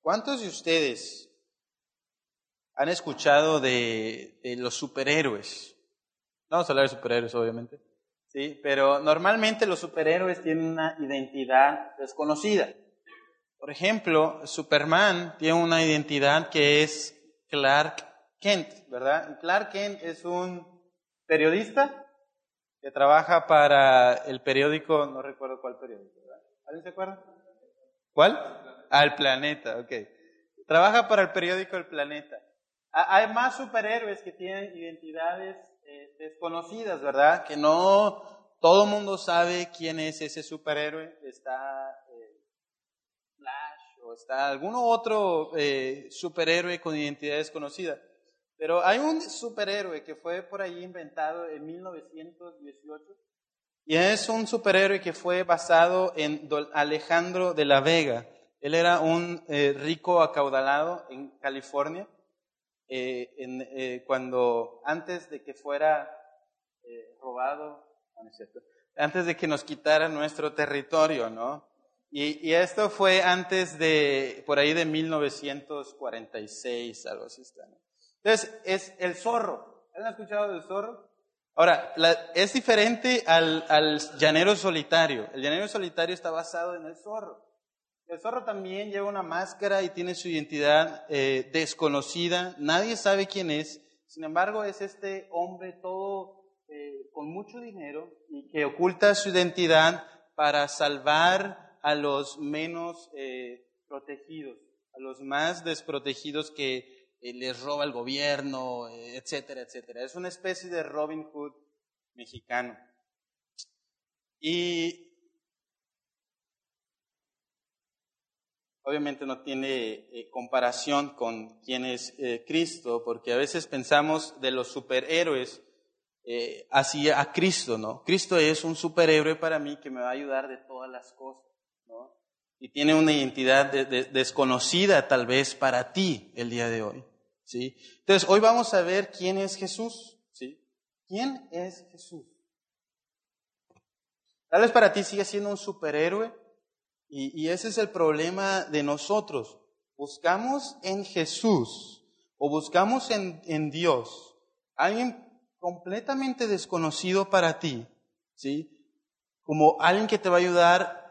¿Cuántos de ustedes han escuchado de, los superhéroes? Vamos a hablar de superhéroes, obviamente. Sí, pero normalmente los superhéroes tienen una identidad desconocida. Por ejemplo, Superman tiene una identidad que es Clark Kent, ¿verdad? Clark Kent es un periodista que trabaja para el periódico, no recuerdo cuál periódico, ¿verdad? ¿Alguien se acuerda? ¿Cuál? Al Planeta, ok. Trabaja para el periódico El Planeta. Hay más superhéroes que tienen identidades eh, desconocidas, ¿verdad? Que no todo mundo sabe quién es ese superhéroe. Está eh, Flash o está algún otro eh, superhéroe con identidad desconocida. Pero hay un superhéroe que fue por ahí inventado en 1918 y es un superhéroe que fue basado en Alejandro de la Vega. Él era un rico acaudalado en California eh, eh, cuando antes de que fuera eh, robado, antes de que nos quitara nuestro territorio, ¿no? Y, esto fue antes de, por ahí de 1946, algo así está. Entonces, es el zorro. ¿Han escuchado del zorro? Ahora, es diferente al llanero solitario. El llanero solitario está basado en el zorro. El zorro también lleva una máscara y tiene su identidad eh, desconocida, nadie sabe quién es, sin embargo es este hombre todo eh, con mucho dinero y que oculta su identidad para salvar a los menos eh, protegidos, a los más desprotegidos que les roba el gobierno, etcétera, etcétera. Es una especie de Robin Hood mexicano. Y obviamente no tiene eh, comparación con quién es eh, Cristo, porque a veces pensamos de los superhéroes eh, hacia a Cristo, ¿no? Cristo es un superhéroe para mí que me va a ayudar de todas las cosas, ¿no? Y tiene una identidad desconocida tal vez para ti el día de hoy, ¿sí? Entonces, hoy vamos a ver quién es Jesús, ¿sí? ¿Quién es Jesús? Tal vez para ti sigue siendo un superhéroe, y, ese es el problema de nosotros. Buscamos en Jesús o buscamos en, en Dios alguien completamente desconocido para ti, ¿sí? Como alguien que te va a ayudar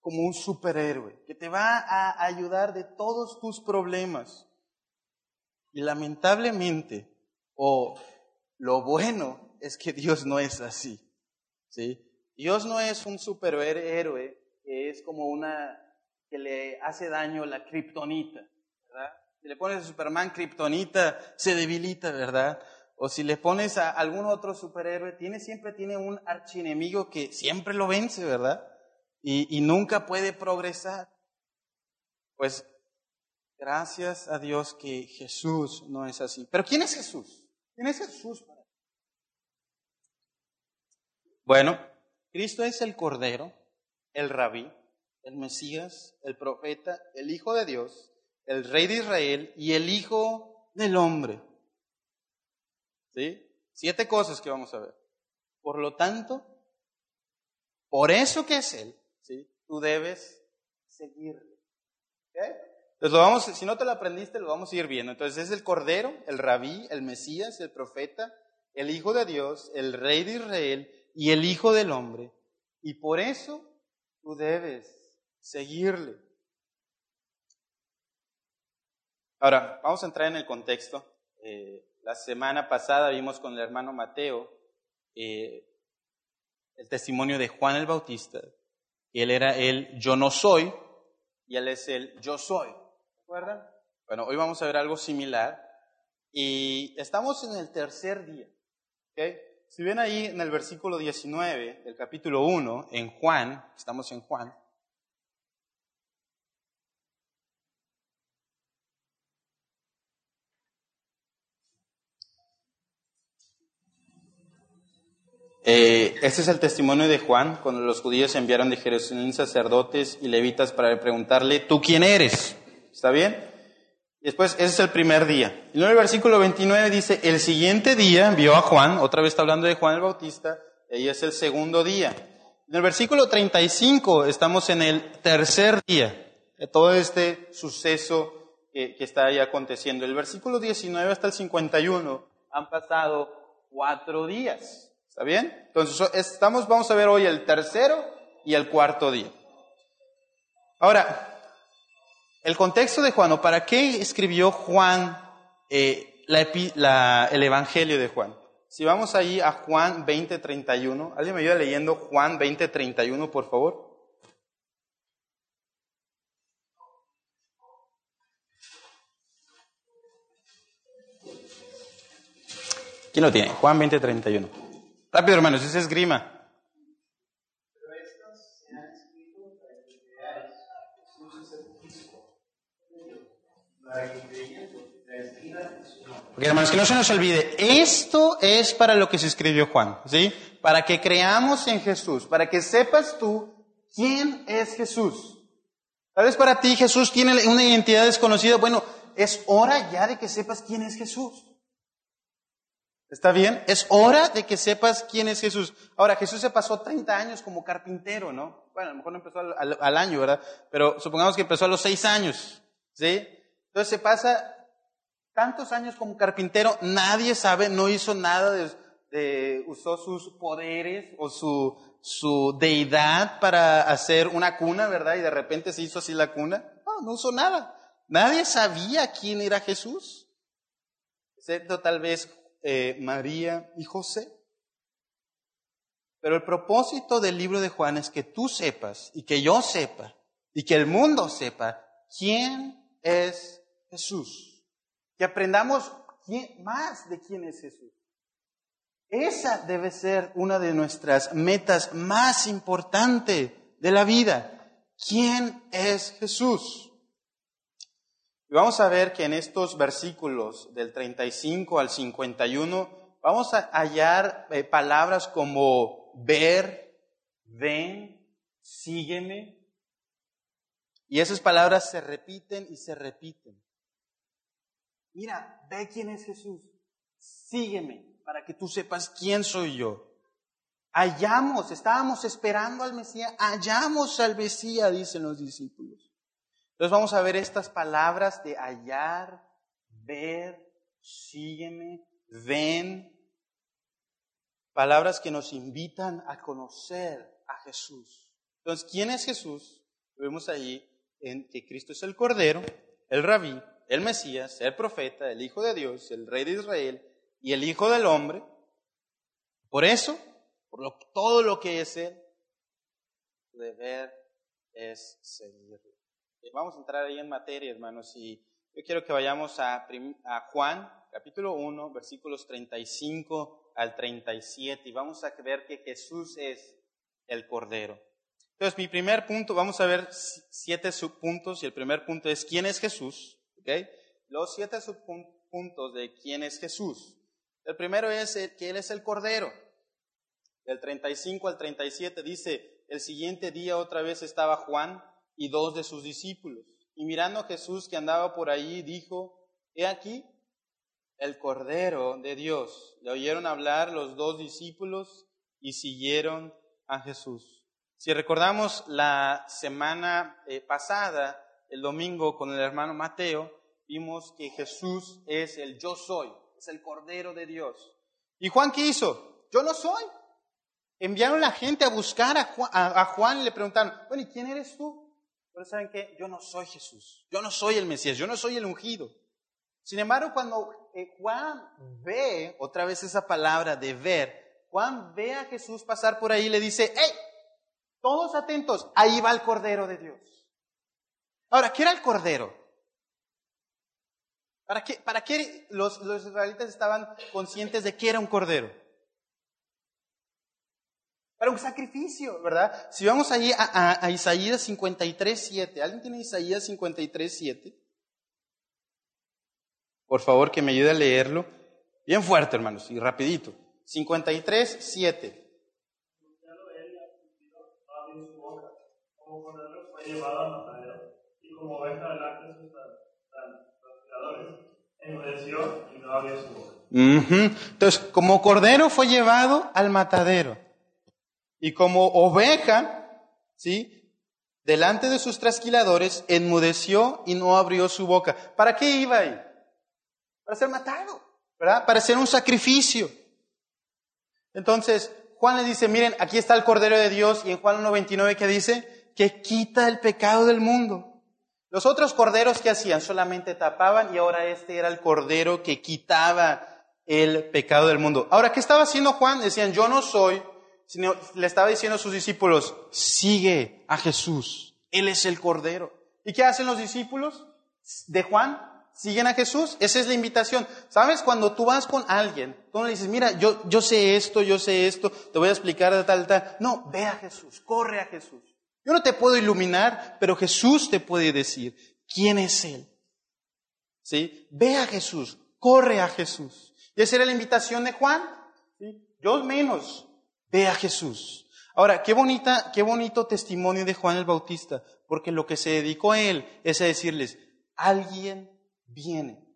como un superhéroe, que te va a ayudar de todos tus problemas. Y lamentablemente, o lo bueno es que Dios no es así, ¿sí? Dios no es un superhéroe es como una que le hace daño la kriptonita, ¿verdad? Si le pones a Superman kriptonita, se debilita, ¿verdad? O si le pones a algún otro superhéroe, tiene, siempre tiene un archienemigo que siempre lo vence, ¿verdad? Y, y nunca puede progresar. Pues gracias a Dios que Jesús no es así. Pero ¿quién es Jesús? ¿Quién es Jesús? Bueno, Cristo es el Cordero el rabí, el Mesías, el profeta, el Hijo de Dios, el Rey de Israel y el Hijo del Hombre. ¿Sí? Siete cosas que vamos a ver. Por lo tanto, por eso que es Él, ¿sí? tú debes seguirle. Entonces lo vamos, si no te lo aprendiste, lo vamos a ir viendo. Entonces es el Cordero, el Rabí, el Mesías, el Profeta, el Hijo de Dios, el Rey de Israel y el Hijo del Hombre. Y por eso Tú debes seguirle. Ahora, vamos a entrar en el contexto. Eh, la semana pasada vimos con el hermano Mateo eh, el testimonio de Juan el Bautista. Él era el yo no soy y él es el yo soy. ¿Recuerdan? Bueno, hoy vamos a ver algo similar y estamos en el tercer día. ¿okay? Si ven ahí en el versículo 19 del capítulo 1, en Juan, estamos en Juan, Eh, este es el testimonio de Juan, cuando los judíos enviaron de Jerusalén sacerdotes y levitas para preguntarle, ¿tú quién eres? ¿Está bien? Después, ese es el primer día. Y luego el versículo 29 dice, el siguiente día vio a Juan, otra vez está hablando de Juan el Bautista, y es el segundo día. En el versículo 35 estamos en el tercer día. todo este suceso que, está ahí aconteciendo. El versículo 19 hasta el 51 han pasado cuatro días. ¿Está bien? Entonces, estamos, vamos a ver hoy el tercero y el cuarto día. Ahora, el contexto de Juan, para qué escribió Juan eh, el Evangelio de Juan. Si vamos ahí a Juan 20:31, ¿alguien me ayuda leyendo Juan 20:31, por favor? ¿Quién lo tiene? Juan 20:31. Rápido, hermanos, ese es grima. Porque hermanos, que no se nos olvide, esto es para lo que se escribió Juan, ¿sí? Para que creamos en Jesús, para que sepas tú quién es Jesús. Tal vez para ti Jesús tiene una identidad desconocida. Bueno, es hora ya de que sepas quién es Jesús. ¿Está bien? Es hora de que sepas quién es Jesús. Ahora, Jesús se pasó 30 años como carpintero, ¿no? Bueno, a lo mejor no empezó al, al año, ¿verdad? Pero supongamos que empezó a los 6 años, ¿sí? Entonces se pasa tantos años como carpintero, nadie sabe, no hizo nada de, usó sus poderes o su, deidad para hacer una cuna, ¿verdad? Y de repente se hizo así la cuna. No, no usó nada. Nadie sabía quién era Jesús, excepto tal vez eh, María y José. Pero el propósito del libro de Juan es que tú sepas y que yo sepa y que el mundo sepa quién es Jesús que aprendamos más de quién es Jesús. Esa debe ser una de nuestras metas más importantes de la vida. ¿Quién es Jesús? Y vamos a ver que en estos versículos del 35 al 51 vamos a hallar eh, palabras como ver, ven, sígueme. Y esas palabras se repiten y se repiten. Mira, ve quién es Jesús. Sígueme para que tú sepas quién soy yo. Hallamos, estábamos esperando al Mesías, hallamos al Mesías, dicen los discípulos. Entonces vamos a ver estas palabras de hallar, ver, sígueme, ven. Palabras que nos invitan a conocer a Jesús. Entonces, ¿quién es Jesús? Vemos ahí en que Cristo es el Cordero, el Rabí, el Mesías, el profeta, el Hijo de Dios, el Rey de Israel y el Hijo del Hombre. Por eso, por todo lo que es Él, su deber es seguirlo. Vamos a entrar ahí en materia, hermanos, y yo quiero que vayamos a, a Juan, capítulo 1, versículos 35 al 37, y vamos a ver que Jesús es el Cordero. Entonces, mi primer punto, vamos a ver siete subpuntos, y el primer punto es, ¿quién es Jesús? Los siete subpuntos de quién es Jesús. El primero es que Él es el Cordero. Del 35 al 37 dice, el siguiente día otra vez estaba Juan y dos de sus discípulos. Y mirando a Jesús que andaba por ahí, dijo, he aquí el Cordero de Dios. Le oyeron hablar los dos discípulos y siguieron a Jesús. Si recordamos la semana eh, pasada, el domingo con el hermano Mateo, vimos que Jesús es el yo soy, es el Cordero de Dios. ¿Y Juan qué hizo? Yo no soy. Enviaron la gente a buscar a Juan, y le preguntaron, bueno, ¿y quién eres tú? Pero saben que yo no soy Jesús, yo no soy el Mesías, yo no soy el ungido. Sin embargo, cuando eh, Juan ve otra vez esa palabra de ver, Juan ve a Jesús pasar por ahí y le dice, hey, todos atentos, ahí va el Cordero de Dios. Ahora, ¿qué era el Cordero? ¿Para qué, para qué los, israelitas estaban conscientes de que era un cordero? Para un sacrificio, ¿verdad? Si vamos allí a, a, Isaías 53, 7. ¿Alguien tiene Isaías 53, 7? Por favor, que me ayude a leerlo. Bien fuerte, hermanos, y rapidito. 53, 7. y como Entonces, como cordero fue llevado al matadero. Y como oveja, ¿sí? delante de sus trasquiladores, enmudeció y no abrió su boca. ¿Para qué iba ahí? Para ser matado, ¿verdad? Para ser un sacrificio. Entonces, Juan le dice, miren, aquí está el Cordero de Dios y en Juan 1.29 que dice que quita el pecado del mundo. Los otros corderos que hacían solamente tapaban y ahora este era el cordero que quitaba el pecado del mundo. Ahora, ¿qué estaba haciendo Juan? Decían, yo no soy, sino le estaba diciendo a sus discípulos, sigue a Jesús, Él es el Cordero. ¿Y qué hacen los discípulos de Juan? Siguen a Jesús, esa es la invitación. ¿Sabes? Cuando tú vas con alguien, tú no le dices, mira, yo, yo sé esto, yo sé esto, te voy a explicar de tal, tal. No, ve a Jesús, corre a Jesús. Yo no te puedo iluminar, pero Jesús te puede decir quién es Él. ¿Sí? Ve a Jesús, corre a Jesús. Y esa era la invitación de Juan. ¿Sí? Yo menos, Ve a Jesús. Ahora, qué bonita, qué bonito testimonio de Juan el Bautista, porque lo que se dedicó a él es a decirles, alguien viene,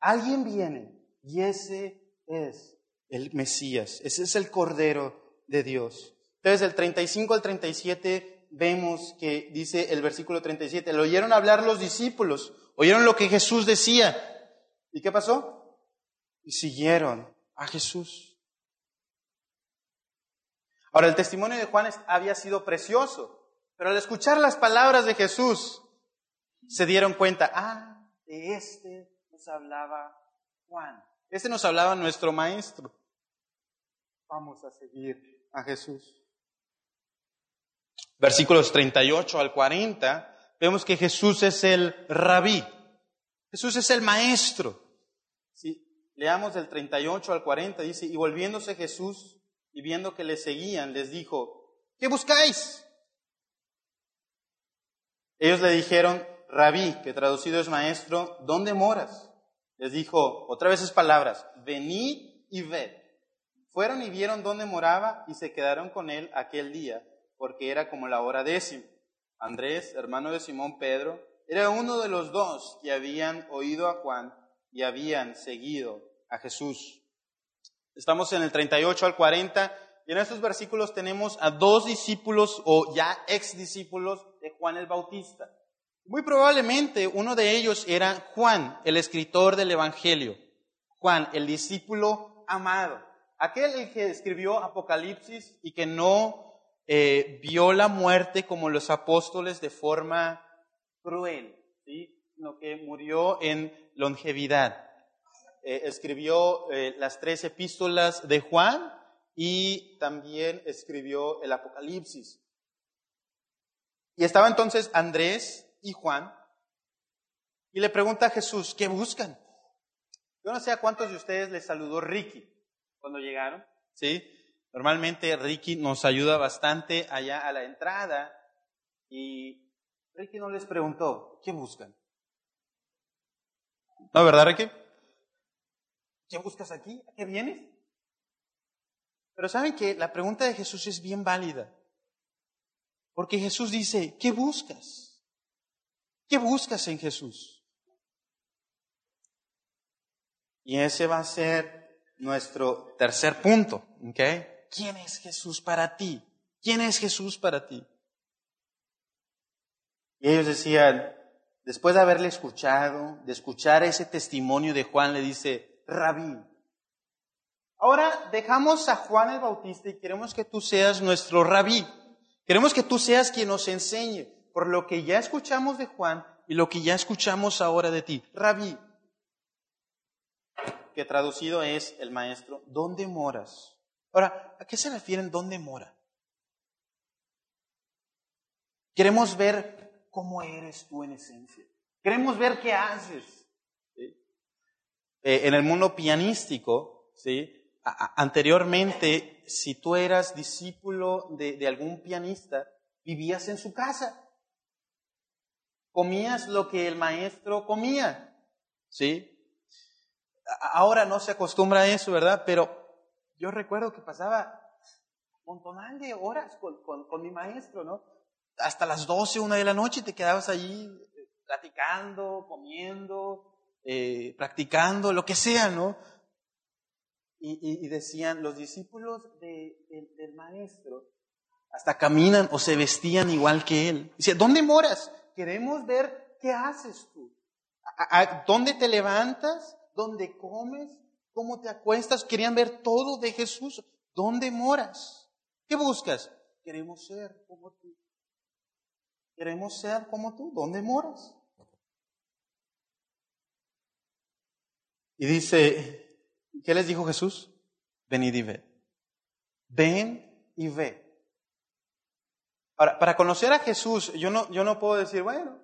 alguien viene, y ese es el Mesías, ese es el Cordero de Dios. Entonces, del 35 al 37 vemos que dice el versículo 37, lo oyeron hablar los discípulos, oyeron lo que Jesús decía. ¿Y qué pasó? Y siguieron a Jesús. Ahora, el testimonio de Juan había sido precioso, pero al escuchar las palabras de Jesús, se dieron cuenta, ah, de este nos hablaba Juan, este nos hablaba nuestro maestro. Vamos a seguir a Jesús. Versículos 38 al 40, vemos que Jesús es el rabí, Jesús es el maestro. Si leamos del 38 al 40, dice, y volviéndose Jesús y viendo que le seguían, les dijo, ¿qué buscáis? Ellos le dijeron, rabí, que traducido es maestro, ¿dónde moras? Les dijo, otra vez es palabras, venid y ved. Fueron y vieron dónde moraba y se quedaron con él aquel día, porque era como la hora décima. Andrés, hermano de Simón Pedro, era uno de los dos que habían oído a Juan y habían seguido a Jesús. Estamos en el 38 al 40 y en estos versículos tenemos a dos discípulos o ya ex discípulos de Juan el Bautista. Muy probablemente uno de ellos era Juan, el escritor del Evangelio. Juan, el discípulo amado. Aquel que escribió Apocalipsis y que no eh, vio la muerte como los apóstoles de forma cruel, sino que murió en longevidad. Eh, escribió eh, las tres epístolas de Juan y también escribió el Apocalipsis. Y estaba entonces Andrés y Juan y le pregunta a Jesús, ¿qué buscan? Yo no sé a cuántos de ustedes les saludó Ricky cuando llegaron, ¿sí? Normalmente Ricky nos ayuda bastante allá a la entrada y Ricky no les preguntó, ¿qué buscan? ¿No, verdad, Ricky? ¿Qué buscas aquí? ¿A qué vienes? Pero saben que la pregunta de Jesús es bien válida. Porque Jesús dice, ¿qué buscas? ¿Qué buscas en Jesús? Y ese va a ser nuestro tercer punto. ¿Quién es Jesús para ti? ¿Quién es Jesús para ti? Y ellos decían, después de haberle escuchado, de escuchar ese testimonio de Juan, le dice, rabí. Ahora dejamos a Juan el Bautista y queremos que tú seas nuestro rabí. Queremos que tú seas quien nos enseñe por lo que ya escuchamos de Juan y lo que ya escuchamos ahora de ti. Rabí, que traducido es el maestro, ¿dónde moras? Ahora, ¿a qué se refieren dónde mora? Queremos ver cómo eres tú en esencia. Queremos ver qué haces. Eh, en el mundo pianístico, ¿sí? anteriormente, si tú eras discípulo de, algún pianista, vivías en su casa. Comías lo que el maestro comía, ¿sí? Ahora no se acostumbra a eso, ¿verdad? Pero yo recuerdo que pasaba un montón de horas con, con, con, mi maestro, ¿no? Hasta las 12, una de la noche te quedabas allí eh, platicando, comiendo, eh, practicando, lo que sea, ¿no? Y, decían, los discípulos del maestro hasta caminan o se vestían igual que él. Dice, ¿dónde moras? Queremos ver qué haces tú. ¿A, dónde te levantas? ¿Dónde comes? ¿Cómo te acuestas? Querían ver todo de Jesús. ¿Dónde moras? ¿Qué buscas? Queremos ser como tú. Queremos ser como tú. ¿Dónde moras? Y dice, ¿qué les dijo Jesús? Venid y ve. Ven y ve. Ahora, para conocer a Jesús, yo no, yo no puedo decir, bueno,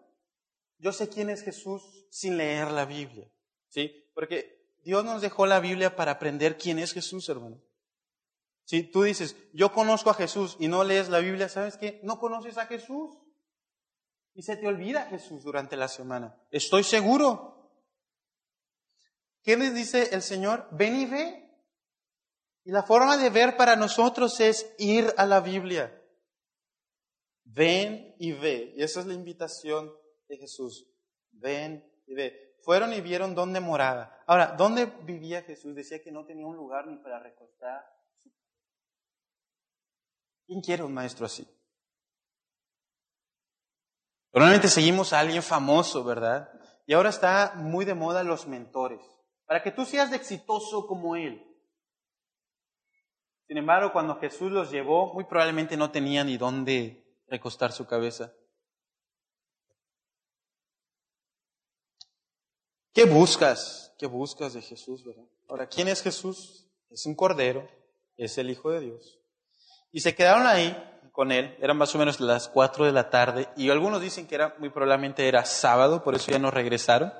yo sé quién es Jesús sin leer la Biblia, ¿sí? Porque Dios nos dejó la Biblia para aprender quién es Jesús, hermano. Si tú dices, yo conozco a Jesús y no lees la Biblia, ¿sabes qué? No conoces a Jesús. Y se te olvida Jesús durante la semana. Estoy seguro. ¿Qué les dice el Señor? Ven y ve. Y la forma de ver para nosotros es ir a la Biblia. Ven y ve. Y esa es la invitación de Jesús. Ven y ve. Fueron y vieron dónde moraba. Ahora, ¿dónde vivía Jesús? Decía que no tenía un lugar ni para recostar. ¿Quién quiere un maestro así? Normalmente seguimos a alguien famoso, ¿verdad? Y ahora está muy de moda los mentores. Para que tú seas exitoso como él. Sin embargo, cuando Jesús los llevó, muy probablemente no tenía ni dónde recostar su cabeza. ¿Qué buscas? ¿Qué buscas de Jesús, verdad? Ahora, ¿quién es Jesús? Es un cordero, es el Hijo de Dios. Y se quedaron ahí con él, eran más o menos las cuatro de la tarde, y algunos dicen que era, muy probablemente era sábado, por eso ya no regresaron,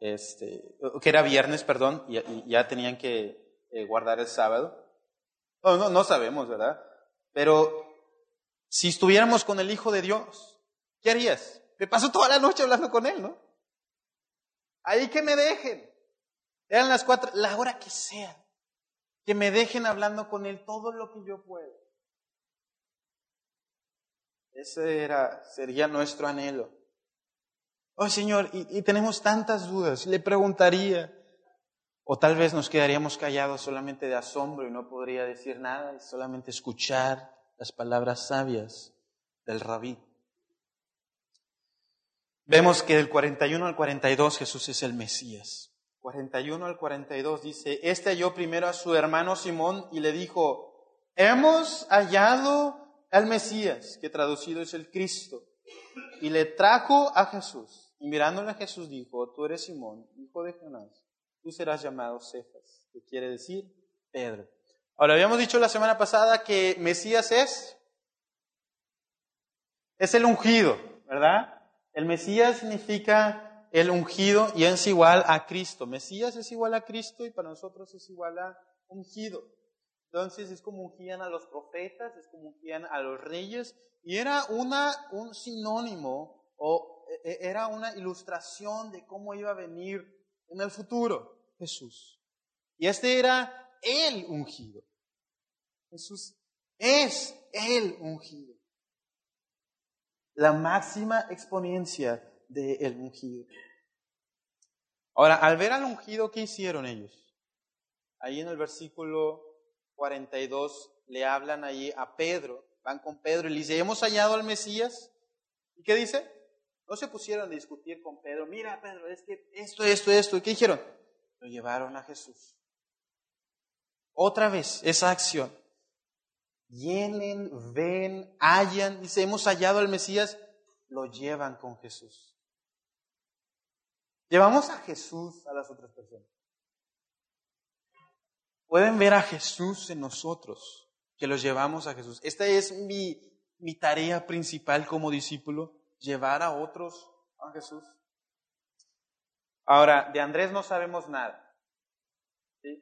este, que era viernes, perdón, y, ya tenían que eh, guardar el sábado. No, no, no sabemos, ¿verdad? Pero si estuviéramos con el Hijo de Dios, ¿qué harías? Me paso toda la noche hablando con Él, ¿no? Ahí que me dejen. Eran las cuatro, la hora que sea. Que me dejen hablando con Él todo lo que yo puedo. Ese era, sería nuestro anhelo. Oh Señor, y, y tenemos tantas dudas. Le preguntaría, o tal vez nos quedaríamos callados solamente de asombro y no podría decir nada y solamente escuchar las palabras sabias del rabí. Vemos que del 41 al 42 Jesús es el Mesías. 41 al 42 dice, este halló primero a su hermano Simón y le dijo, hemos hallado al Mesías, que traducido es el Cristo. Y le trajo a Jesús. Y mirándole a Jesús dijo, tú eres Simón, hijo de Jonás, tú serás llamado Cefas, que quiere decir Pedro. Ahora, habíamos dicho la semana pasada que Mesías es, es el ungido, ¿verdad? El Mesías significa el ungido y es igual a Cristo. Mesías es igual a Cristo y para nosotros es igual a ungido. Entonces es como ungían a los profetas, es como ungían a los reyes y era una, un sinónimo o e, e, era una ilustración de cómo iba a venir en el futuro Jesús. Y este era el ungido. Jesús es el ungido. La máxima exponencia del ungido. Ahora, al ver al ungido, ¿qué hicieron ellos? Ahí en el versículo 42 le hablan ahí a Pedro, van con Pedro y le dicen, hemos hallado al Mesías. ¿Y qué dice? No se pusieron a discutir con Pedro, mira Pedro, es que esto, esto, esto. ¿Y qué dijeron? Lo llevaron a Jesús. Otra vez, esa acción vienen, ven, hallan, dice, hemos hallado al Mesías, lo llevan con Jesús. Llevamos a Jesús a las otras personas. Pueden ver a Jesús en nosotros, que los llevamos a Jesús. Esta es mi, mi tarea principal como discípulo, llevar a otros a Jesús. Ahora, de Andrés no sabemos nada. ¿sí?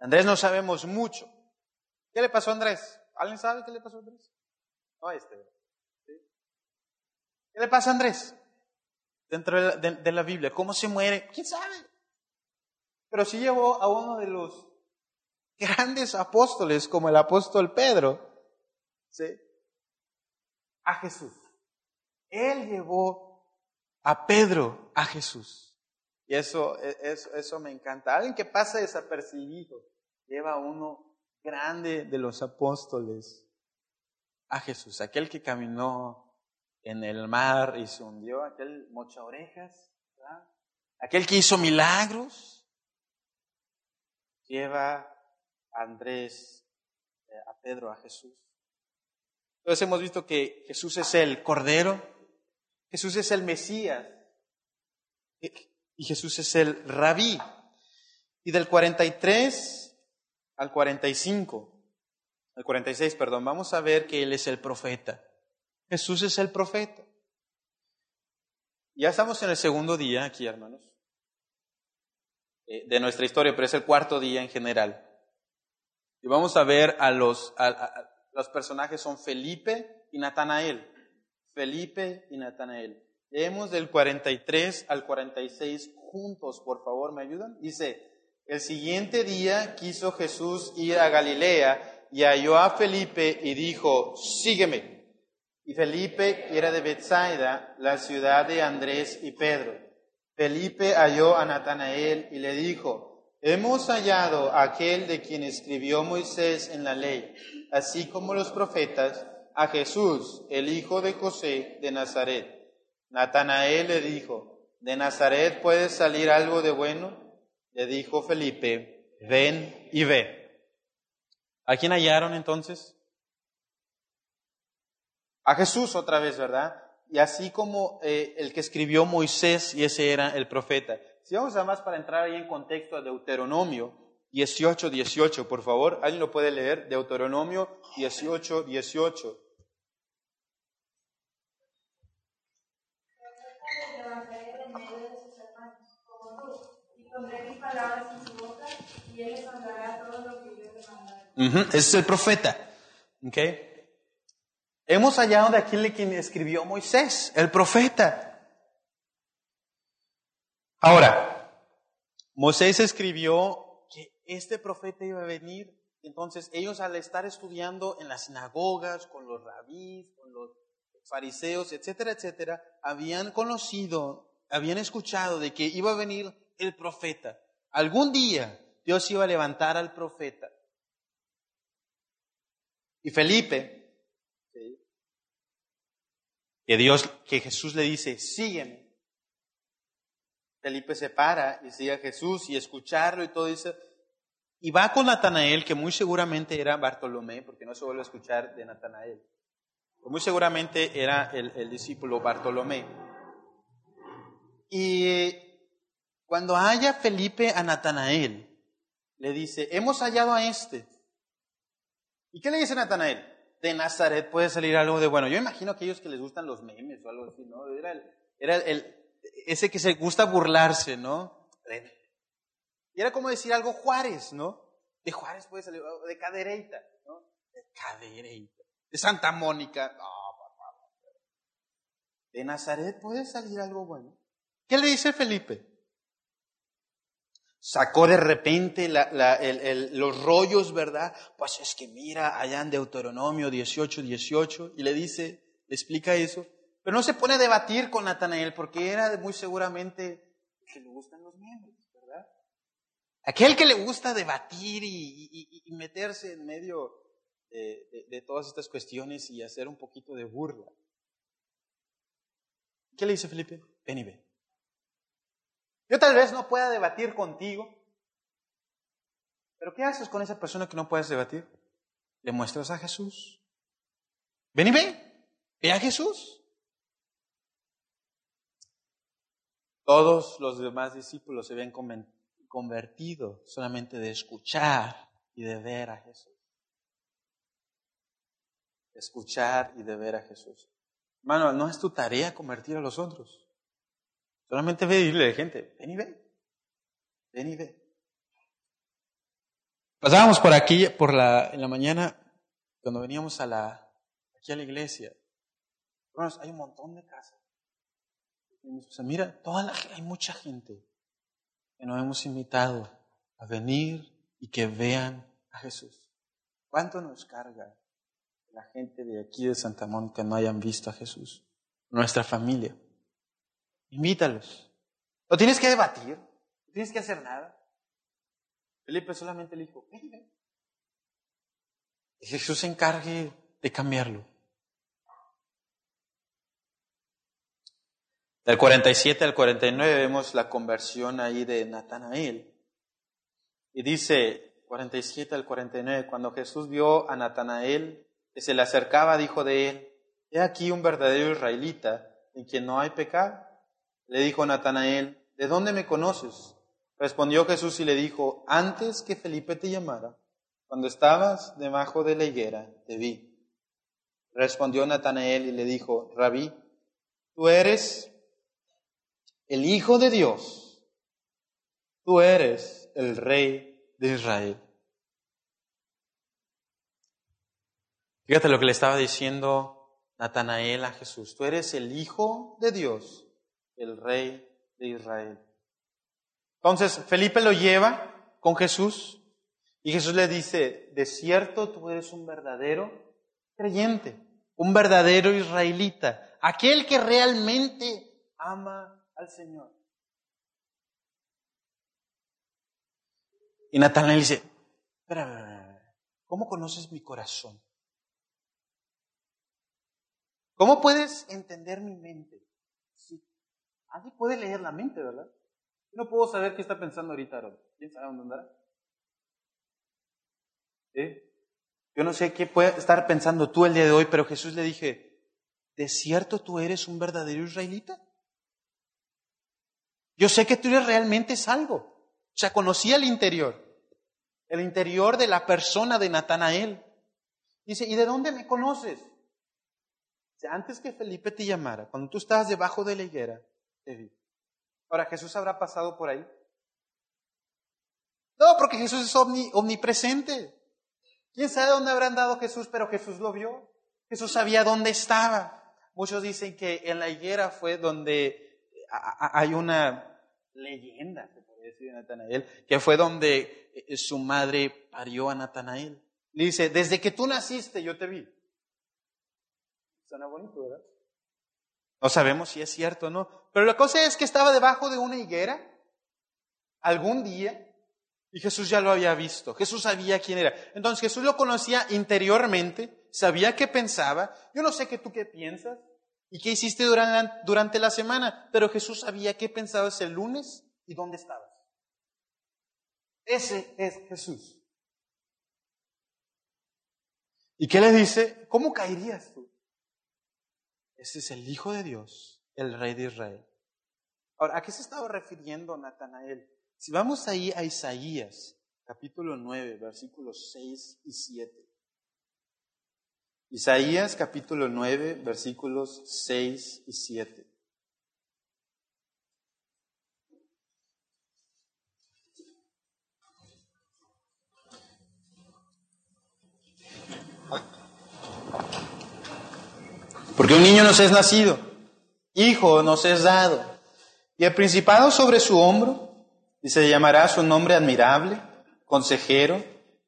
Andrés no sabemos mucho. ¿Qué le pasó a Andrés? ¿Alguien sabe qué le pasó a Andrés? No, este. ¿Qué le pasa a Andrés? Dentro de la, Biblia. ¿Cómo se muere? ¿Quién sabe? Pero sí llevó a uno de los grandes apóstoles, como el apóstol Pedro, ¿sí? a Jesús. Él llevó a Pedro a Jesús. Y eso, e, eso, eso me encanta. Alguien que pasa desapercibido lleva a uno grande de los apóstoles a Jesús, aquel que caminó en el mar y se hundió, aquel mocha orejas, aquel que hizo milagros, lleva a Andrés, eh, a Pedro, a Jesús. Entonces hemos visto que Jesús es el Cordero, Jesús es el Mesías y Jesús es el Rabí. Y del 43 al 45, al 46, perdón, vamos a ver que Él es el profeta. Jesús es el profeta. Ya estamos en el segundo día aquí, hermanos, eh, de nuestra historia, pero es el cuarto día en general. Y vamos a ver a los, los personajes son Felipe y Natanael. Felipe y Natanael. Leemos del 43 al 46 juntos, por favor, ¿me ayudan? Dice, el siguiente día quiso Jesús ir a Galilea y halló a Felipe y dijo, sígueme. Y Felipe era de Bethsaida, la ciudad de Andrés y Pedro. Felipe halló a Natanael y le dijo, hemos hallado a aquel de quien escribió Moisés en la ley, así como los profetas, a Jesús, el hijo de José de Nazaret. Natanael le dijo, ¿de Nazaret puede salir algo de bueno? Le dijo Felipe, ven y ve. ¿A quién hallaron entonces? A Jesús otra vez, ¿verdad? Y así como eh, el que escribió Moisés, y ese era el profeta. Si vamos además para entrar ahí en contexto a Deuteronomio 18, 18, por favor, alguien lo puede leer, Deuteronomio 18, 18. Ese es el profeta. Hemos hallado de aquel quien escribió Moisés, el profeta. Ahora, Moisés escribió que este profeta iba a venir. Entonces, ellos al estar estudiando en las sinagogas, con los rabís, con los fariseos, etcétera, etcétera, habían conocido, habían escuchado de que iba a venir el profeta. Algún día Dios iba a levantar al profeta. Y Felipe, que Dios, que Jesús le dice, sígueme. Felipe se para y sigue a Jesús y escucharlo y todo eso. Y va con Natanael, que muy seguramente era Bartolomé, porque no se vuelve a escuchar de Natanael. Muy seguramente era el, el discípulo Bartolomé. Y cuando haya Felipe a Natanael, le dice, hemos hallado a este. ¿Y qué le dice Natanael? De Nazaret puede salir algo de bueno. Yo imagino a aquellos que les gustan los memes o algo así, ¿no? Era, el, era el, ese que se gusta burlarse, ¿no? Y era como decir algo Juárez, ¿no? De Juárez puede salir, de Cadereyta, ¿no? De Cadereyta. De Santa Mónica, De Nazaret puede salir algo bueno. ¿Qué le dice Felipe? Sacó de repente los rollos, ¿verdad? Pues es que mira allá en Deuteronomio 18, 18, y le dice, le explica eso, pero no se pone a debatir con Natanael porque era muy seguramente que le gustan los miembros, ¿verdad? Aquel que le gusta debatir y, meterse en medio de, de todas estas cuestiones y hacer un poquito de burla. ¿Qué le dice Felipe? Ven y ven. Yo tal vez no pueda debatir contigo, pero ¿qué haces con esa persona que no puedes debatir? Le muestras a Jesús. Ven y ve, ve a Jesús. Todos los demás discípulos se ven convertidos solamente de escuchar y de ver a Jesús. Escuchar y de ver a Jesús. Hermano, no es tu tarea convertir a los otros. Solamente dile a la gente, ven y ve. Ven y ve. Pasábamos por aquí, por la, en la mañana, cuando veníamos a la, aquí a la iglesia. Hermanos, hay un montón de casas. mira, toda la, hay mucha gente que nos hemos invitado a venir y que vean a Jesús. ¿Cuánto nos carga la gente de aquí de Santa Mónica no hayan visto a Jesús? Nuestra familia. Invítalos. No tienes que debatir, no tienes que hacer nada. Felipe solamente le dijo, ven. Y Jesús se encargue de cambiarlo. Del 47 al 49 vemos la conversión ahí de Natanael. Y dice 47 al 49, cuando Jesús vio a Natanael que se le acercaba, dijo de él, he aquí un verdadero israelita en quien no hay pecado. Le dijo Natanael, ¿de dónde me conoces? Respondió Jesús y le dijo, antes que Felipe te llamara, cuando estabas debajo de la higuera, te vi. Respondió Natanael y le dijo, Rabí, tú eres el Hijo de Dios, tú eres el Rey de Israel. Fíjate lo que le estaba diciendo Natanael a Jesús, tú eres el Hijo de Dios, el Rey de Israel. Entonces Felipe lo lleva con Jesús y Jesús le dice, de cierto tú eres un verdadero creyente, un verdadero israelita, aquel que realmente ama al Señor. Y Natanael dice, ¿cómo conoces mi corazón? ¿Cómo puedes entender mi mente? Sí. Alguien puede leer la mente, ¿verdad? No puedo saber qué está pensando ahorita Aaron. ¿Quién sabe dónde andará? ¿Sí? Yo no sé qué puede estar pensando tú el día de hoy, pero Jesús le dije, ¿de cierto tú eres un verdadero israelita? Yo sé que tú eres realmente salvo. O sea, conocía el interior, el interior de la persona de Natanael. Dice, ¿y de dónde me conoces? O sea, antes que Felipe te llamara, cuando tú estabas debajo de la higuera, Ahora, ¿Jesús habrá pasado por ahí? No, porque Jesús es omnipresente. ¿Quién sabe dónde habrán dado Jesús? Pero Jesús lo vio. Jesús sabía dónde estaba. Muchos dicen que en la higuera fue donde hay una leyenda, se podría decir, de Natanael, que fue donde eh, su madre parió a Natanael. Le dice, desde que tú naciste yo te vi. Suena bonito, ¿verdad? No sabemos si es cierto o no. Pero la cosa es que estaba debajo de una higuera algún día y Jesús ya lo había visto. Jesús sabía quién era. Entonces Jesús lo conocía interiormente, sabía qué pensaba. Yo no sé qué tú qué piensas y qué hiciste durante, la semana, pero Jesús sabía qué pensabas el lunes y dónde estabas. Ese es Jesús. ¿Y qué le dice? ¿Cómo caerías tú? Ese es el Hijo de Dios, el Rey de Israel. Ahora, ¿a qué se estaba refiriendo Natanael? Si vamos ahí a Isaías, capítulo 9, versículos 6 y 7. Isaías capítulo 9, versículos 6 y 7. Porque un niño nos es nacido, hijo nos es dado, y el principado sobre su hombro, y se llamará su nombre admirable, consejero,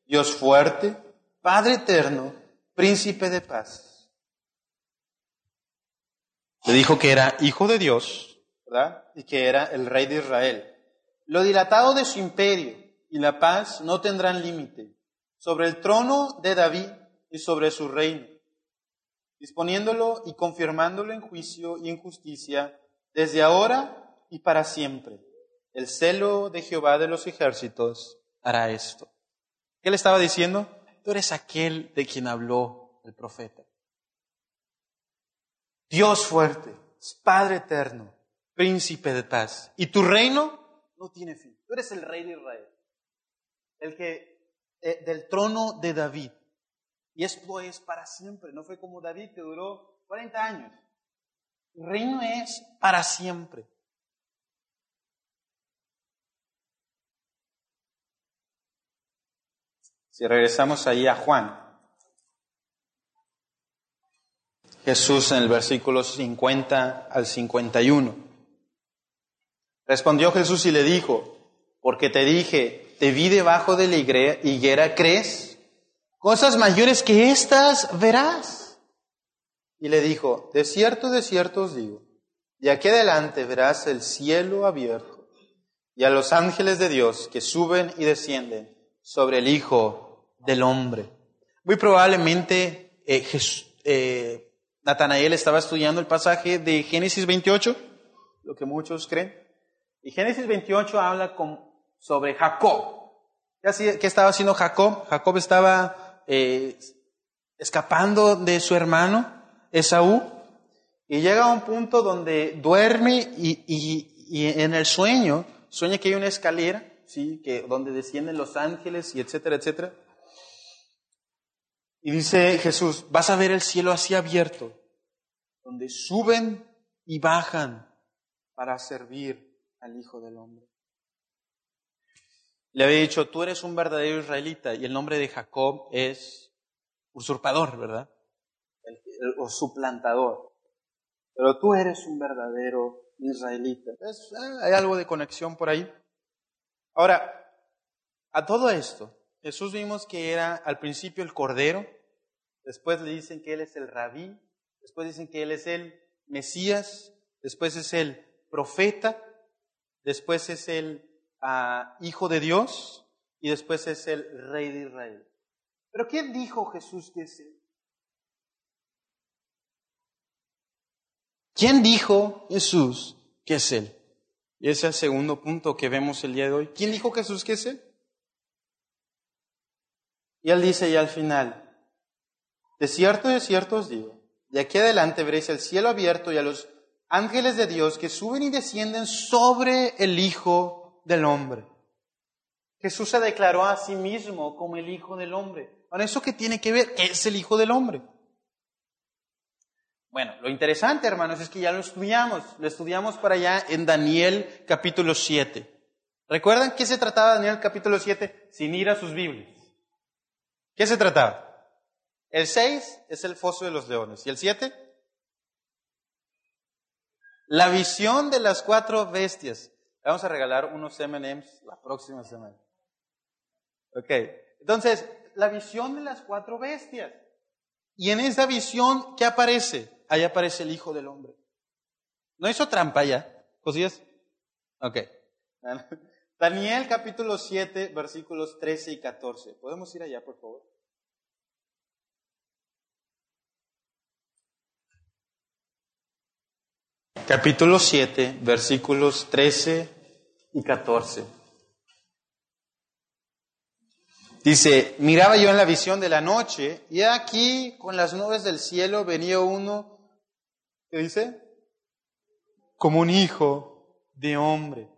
Dios fuerte, Padre eterno, príncipe de paz. Le dijo que era hijo de Dios, ¿verdad? Y que era el rey de Israel. Lo dilatado de su imperio y la paz no tendrán límite sobre el trono de David y sobre su reino disponiéndolo y confirmándolo en juicio y en justicia desde ahora y para siempre. El celo de Jehová de los ejércitos hará esto. ¿Qué le estaba diciendo? Tú eres aquel de quien habló el profeta. Dios fuerte, Padre eterno, príncipe de paz. Y tu reino no tiene fin. Tú eres el rey de Israel. El que, eh, del trono de David. Y esto es para siempre, no fue como David que duró 40 años. El reino es para siempre. Si regresamos ahí a Juan, Jesús en el versículo 50 al 51. Respondió Jesús y le dijo, porque te dije, te vi debajo de la higuera, ¿crees? Cosas mayores que estas verás. Y le dijo, de cierto, de cierto os digo, y aquí adelante verás el cielo abierto y a los ángeles de Dios que suben y descienden sobre el Hijo del Hombre. Muy probablemente eh, eh, Natanael estaba estudiando el pasaje de Génesis 28 lo que muchos creen. Y Génesis 28 habla sobre Jacob. ¿Qué estaba haciendo Jacob? Jacob estaba eh, escapando de su hermano Esaú y llega a un punto donde duerme y, y en el sueño, sueña que hay una escalera, ¿sí? que, donde descienden los ángeles y etcétera, etcétera. Y dice Jesús, vas a ver el cielo así abierto, donde suben y bajan para servir al Hijo del Hombre. Le había dicho, tú eres un verdadero israelita y el nombre de Jacob es usurpador, ¿verdad? o suplantador. Pero tú eres un verdadero israelita. Ah, hay algo de conexión por ahí. Ahora, a todo esto, Jesús vimos que era al principio el Cordero, después le dicen que Él es el rabí, después dicen que Él es el Mesías, después es el profeta, después es el Hijo de Dios y después es el Rey de Israel. Pero ¿quién dijo Jesús que es Él? ¿Quién dijo Jesús que es Él? Y ese es el segundo punto que vemos el día de hoy. ¿Quién dijo Jesús que es Él? Y Él dice ya al final, de cierto, de cierto os digo, de aquí adelante veréis el cielo abierto y a los ángeles de Dios que suben y descienden sobre el Hijo del Hombre. Jesús se declaró a sí mismo como el Hijo del Hombre. Ahora, ¿eso qué tiene que ver? ¿Qué es el Hijo del Hombre? Bueno, lo interesante, hermanos, es que ya lo estudiamos. Lo estudiamos para allá en Daniel capítulo 7. ¿Recuerdan qué se trataba Daniel capítulo 7 sin ir a sus Biblias? ¿Qué se trataba? El 6 es el foso de los leones. ¿Y el 7? La visión de las cuatro bestias. Vamos a regalar unos MMs la próxima semana. Ok. Entonces, la visión de las cuatro bestias. Y en esa visión, ¿qué aparece? ahí aparece el Hijo del Hombre. ¿No hizo trampa ya? ¿Cosías? Ok. Daniel capítulo 7, versículos 13 y 14. ¿Podemos ir allá, por favor? Capítulo 7, versículos 13 y 14. Dice, miraba yo en la visión de la noche y aquí con las nubes del cielo venía uno ¿Qué dice? Como un hijo de hombre,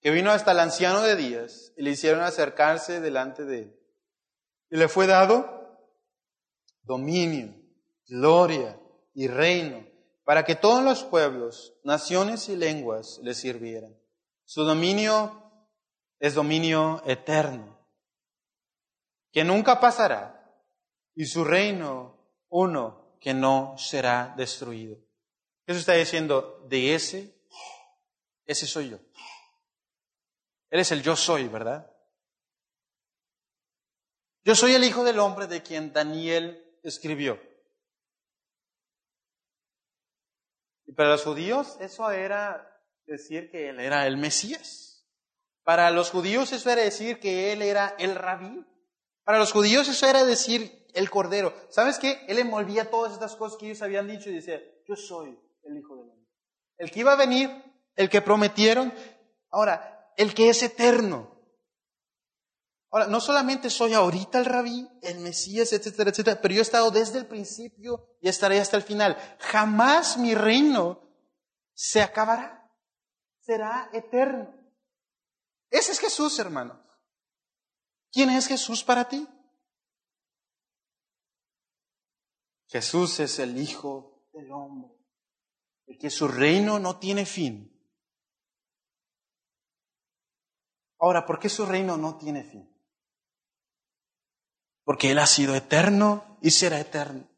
que vino hasta el anciano de días y le hicieron acercarse delante de él. Y le fue dado dominio, gloria y reino para que todos los pueblos, naciones y lenguas le sirvieran. Su dominio es dominio eterno, que nunca pasará, y su reino uno que no será destruido. Eso está diciendo, de ese, ese soy yo. Él es el yo soy, ¿verdad? Yo soy el Hijo del Hombre de quien Daniel escribió. Y para los judíos eso era decir que Él era el Mesías. Para los judíos eso era decir que Él era el rabí. Para los judíos eso era decir el Cordero. ¿Sabes qué? Él envolvía todas estas cosas que ellos habían dicho y decía, yo soy el Hijo del Hombre. El que iba a venir, el que prometieron, ahora, el que es eterno. Ahora, no solamente soy ahorita el rabí, el Mesías, etcétera, etcétera, pero yo he estado desde el principio y estaré hasta el final. Jamás mi reino se acabará. Será eterno. Ese es Jesús, hermanos. ¿Quién es Jesús para ti? Jesús es el Hijo del Hombre, el que su reino no tiene fin. Ahora, ¿por qué su reino no tiene fin? Porque Él ha sido eterno y será eterno.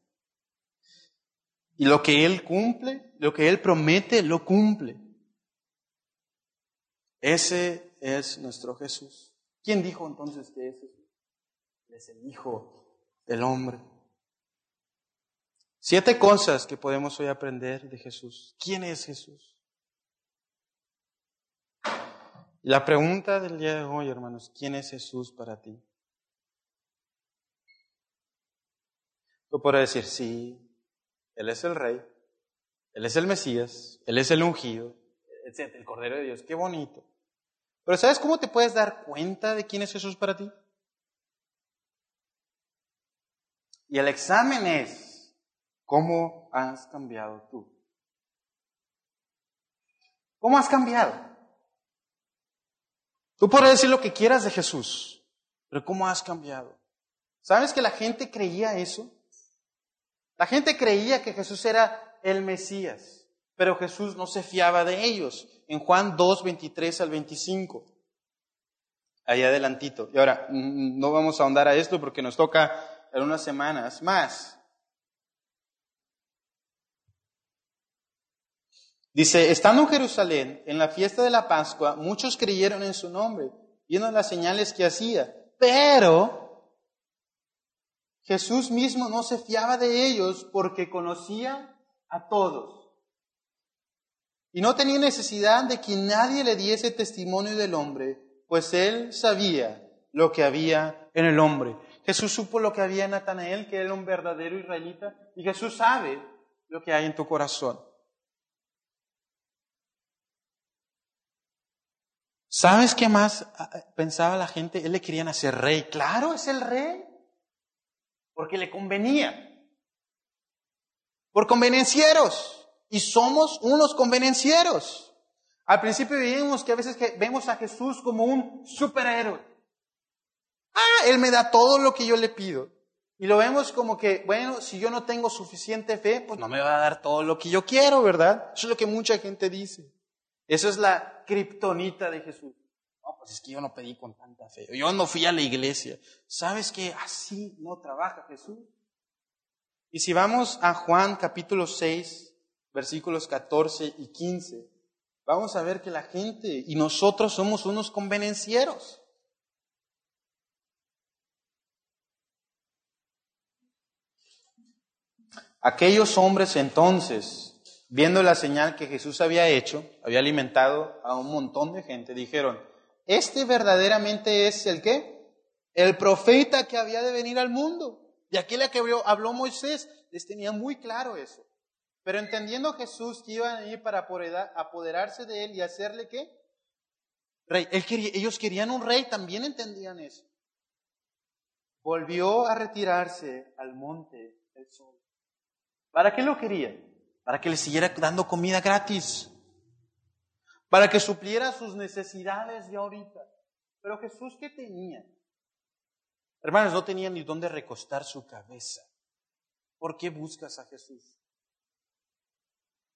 Y lo que Él cumple, lo que Él promete, lo cumple. Ese es nuestro Jesús. ¿Quién dijo entonces que es Jesús? Es el Hijo del Hombre. Siete cosas que podemos hoy aprender de Jesús. ¿Quién es Jesús? La pregunta del día de hoy, hermanos, ¿quién es Jesús para ti? Tú puedes decir, sí, Él es el Rey, Él es el Mesías, Él es el ungido, etc. El Cordero de Dios, qué bonito. Pero ¿sabes cómo te puedes dar cuenta de quién es Jesús para ti? Y el examen es, ¿cómo has cambiado tú? ¿Cómo has cambiado? Tú puedes decir lo que quieras de Jesús, pero ¿cómo has cambiado? ¿Sabes que la gente creía eso? La gente creía que Jesús era el Mesías, pero Jesús no se fiaba de ellos. En Juan 2, 23 al 25. Ahí adelantito. Y ahora, mm, no vamos a ahondar a esto porque nos toca en unas semanas más. Dice, estando en Jerusalén, en la fiesta de la Pascua, muchos creyeron en su nombre, viendo las señales que hacía. Pero Jesús mismo no se fiaba de ellos porque conocía a todos. Y no tenía necesidad de que nadie le diese testimonio del hombre, pues él sabía lo que había en el hombre. Jesús supo lo que había en Natanael, que era un verdadero israelita, y Jesús sabe lo que hay en tu corazón. ¿Sabes qué más ah, pensaba la gente? Él le querían hacer rey. Claro, es el rey. Porque le convenía. Por convenencieros. Y somos unos convenencieros. Al principio vimos que a veces vemos a Jesús como un superhéroe. Ah, Él me da todo lo que yo le pido. Y lo vemos como que, bueno, si yo no tengo suficiente fe, pues no me va a dar todo lo que yo quiero, ¿verdad? Eso es lo que mucha gente dice. Eso es la kriptonita de Jesús. No, pues es que yo no pedí con tanta fe. Yo no fui a la iglesia. ¿Sabes que así no trabaja Jesús? Y si vamos a Juan capítulo 6, versículos 14 y 15, vamos a ver que la gente y nosotros somos unos convenencieros. Aquellos hombres entonces viendo la señal que Jesús había hecho, había alimentado a un montón de gente, dijeron, este verdaderamente es el qué? El profeta que había de venir al mundo. Y aquel que habló Moisés les tenía muy claro eso. Pero entendiendo Jesús que iban a ir para apoderarse de él y hacerle qué? Rey. ellos querían un rey, también entendían eso. Volvió a retirarse al monte del sol. ¿Para qué lo querían? para que le siguiera dando comida gratis, para que supliera sus necesidades de ahorita. Pero Jesús, ¿qué tenía? Hermanos, no tenía ni dónde recostar su cabeza. ¿Por qué buscas a Jesús?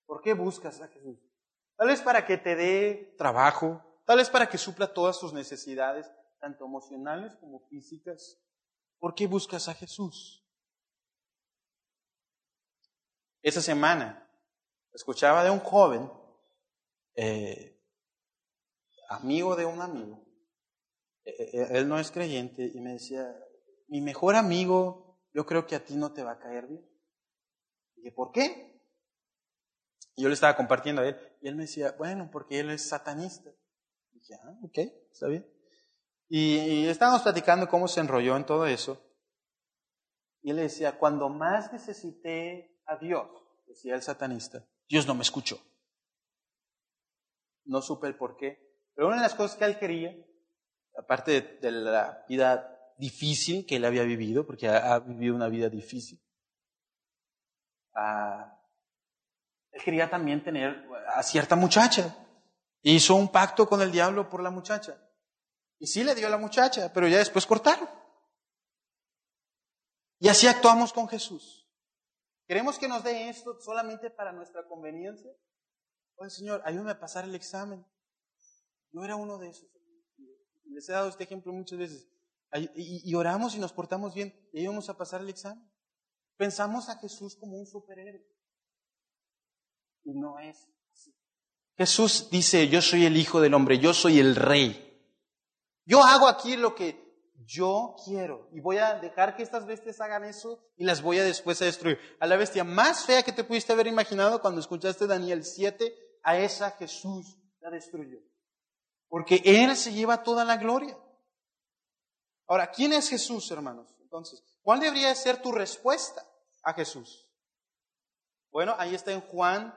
¿Por qué buscas a Jesús? Tal vez para que te dé trabajo, tal vez para que supla todas tus necesidades, tanto emocionales como físicas. ¿Por qué buscas a Jesús? Esa semana escuchaba de un joven, eh, amigo de un amigo, eh, eh, él no es creyente, y me decía, mi mejor amigo, yo creo que a ti no te va a caer bien. Y dije, ¿por qué? Y yo le estaba compartiendo a él, y él me decía, bueno, porque él es satanista. Y dije, ah, ok, está bien. Y, y estábamos platicando cómo se enrolló en todo eso. Y él le decía, cuando más necesité a Dios, decía el satanista, Dios no me escuchó. No supe el por qué. Pero una de las cosas que él quería, aparte de, la vida difícil que él había vivido, porque ha, vivido una vida difícil, ah, él quería también tener a cierta muchacha. Hizo un pacto con el diablo por la muchacha. Y sí le dio a la muchacha, pero ya después cortaron. Y así actuamos con Jesús. ¿Queremos que nos dé esto solamente para nuestra conveniencia? Oye, Señor, ayúdame a pasar el examen. Yo era uno de esos. Les he dado este ejemplo muchas veces. Y, oramos y nos portamos bien y íbamos a pasar el examen. Pensamos a Jesús como un superhéroe. Y no es así. Jesús dice, yo soy el Hijo del Hombre, yo soy el Rey. Yo hago aquí lo que yo quiero y voy a dejar que estas bestias hagan eso y las voy a después a destruir. A la bestia más fea que te pudiste haber imaginado cuando escuchaste Daniel 7, a esa Jesús la destruyó. Porque Él se lleva toda la gloria. Ahora, ¿quién es Jesús, hermanos? Entonces, ¿cuál debería ser tu respuesta a Jesús? Bueno, ahí está en Juan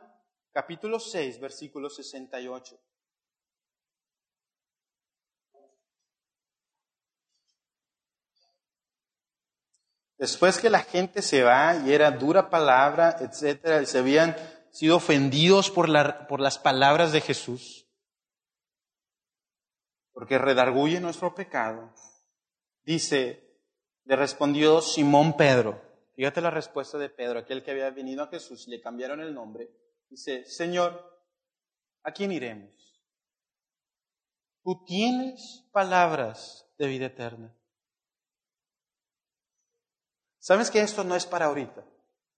capítulo 6, versículo 68. Después que la gente se va y era dura palabra, etcétera, y se habían sido ofendidos por, por las palabras de Jesús, porque redarguye nuestro pecado, dice, le respondió Simón Pedro, fíjate la respuesta de Pedro, aquel que había venido a Jesús y le cambiaron el nombre, dice, Señor, ¿a quién iremos? Tú tienes palabras de vida eterna. ¿Sabes que esto no es para ahorita?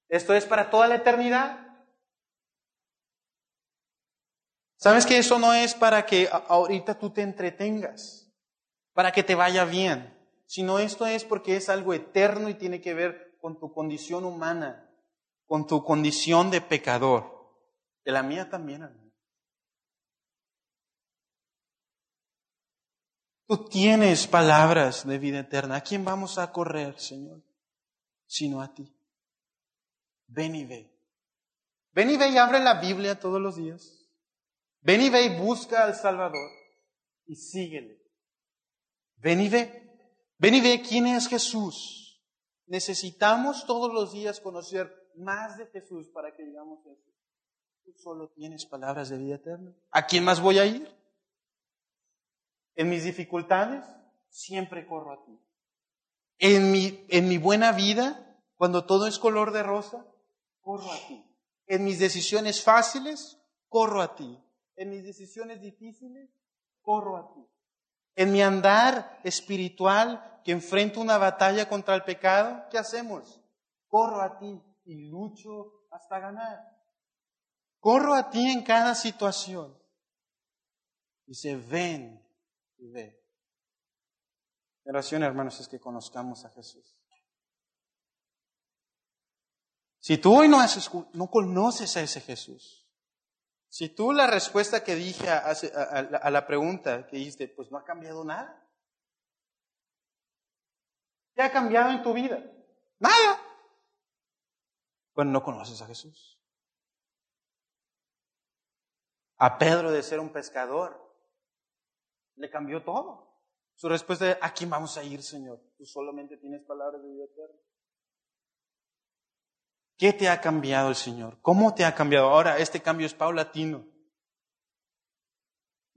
Esto es para toda la eternidad. ¿Sabes que eso no es para que ahorita tú te entretengas, para que te vaya bien, sino esto es porque es algo eterno y tiene que ver con tu condición humana, con tu condición de pecador, de la mía también, Tú tienes palabras de vida eterna. ¿A quién vamos a correr, Señor? sino a ti. Ven y ve. Ven y ve y abre la Biblia todos los días. Ven y ve y busca al Salvador y síguele. Ven y ve. Ven y ve quién es Jesús. Necesitamos todos los días conocer más de Jesús para que digamos eso. Tú solo tienes palabras de vida eterna. ¿A quién más voy a ir? En mis dificultades, siempre corro a ti. En mi, en mi buena vida, cuando todo es color de rosa, corro a ti. En mis decisiones fáciles, corro a ti. En mis decisiones difíciles, corro a ti. En mi andar espiritual, que enfrento una batalla contra el pecado, ¿qué hacemos? Corro a ti y lucho hasta ganar. Corro a ti en cada situación. Dice, ven y ve. Mi oración, hermanos, es que conozcamos a Jesús. Si tú hoy no, no conoces a ese Jesús, si tú la respuesta que dije a, la pregunta que dijiste, pues no ha cambiado nada. ¿Qué ha cambiado en tu vida? Nada. Bueno, no conoces a Jesús. A Pedro de ser un pescador, le cambió todo. Su respuesta es, ¿a quién vamos a ir, Señor? Tú solamente tienes palabras de vida eterna. ¿Qué te ha cambiado el Señor? ¿Cómo te ha cambiado? Ahora, este cambio es paulatino.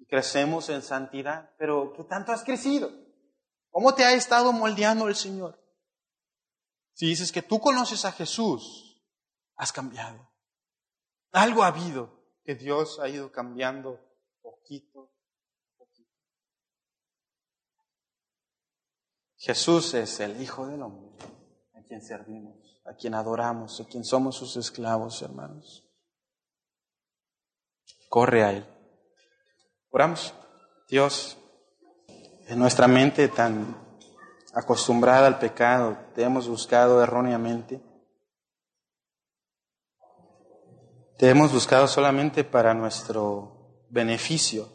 Crecemos en santidad, pero ¿qué tanto has crecido? ¿Cómo te ha estado moldeando el Señor? Si dices que tú conoces a Jesús, has cambiado. Algo ha habido que Dios ha ido cambiando poquito Jesús es el Hijo del Hombre, a quien servimos, a quien adoramos, a quien somos sus esclavos, hermanos. Corre a Él. Oramos. Dios, en nuestra mente tan acostumbrada al pecado, te hemos buscado erróneamente. Te hemos buscado solamente para nuestro beneficio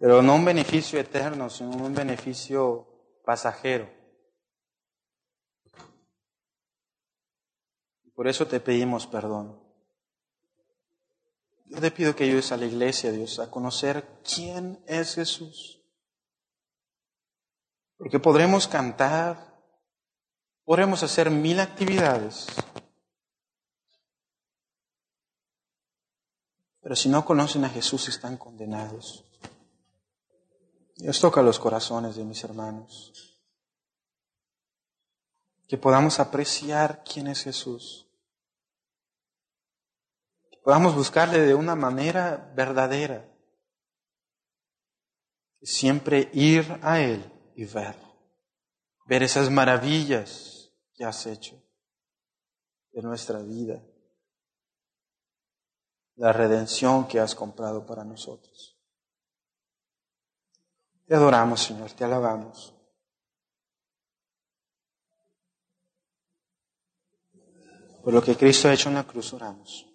pero no un beneficio eterno, sino un beneficio pasajero. Por eso te pedimos perdón. Yo te pido que ayudes a la iglesia, Dios, a conocer quién es Jesús. Porque podremos cantar, podremos hacer mil actividades, pero si no conocen a Jesús están condenados. Dios toca los corazones de mis hermanos. Que podamos apreciar quién es Jesús. Que podamos buscarle de una manera verdadera. Siempre ir a Él y ver. Ver esas maravillas que has hecho de nuestra vida. La redención que has comprado para nosotros. Te adoramos, Señor, te alabamos. Por lo que Cristo ha hecho en la cruz, oramos.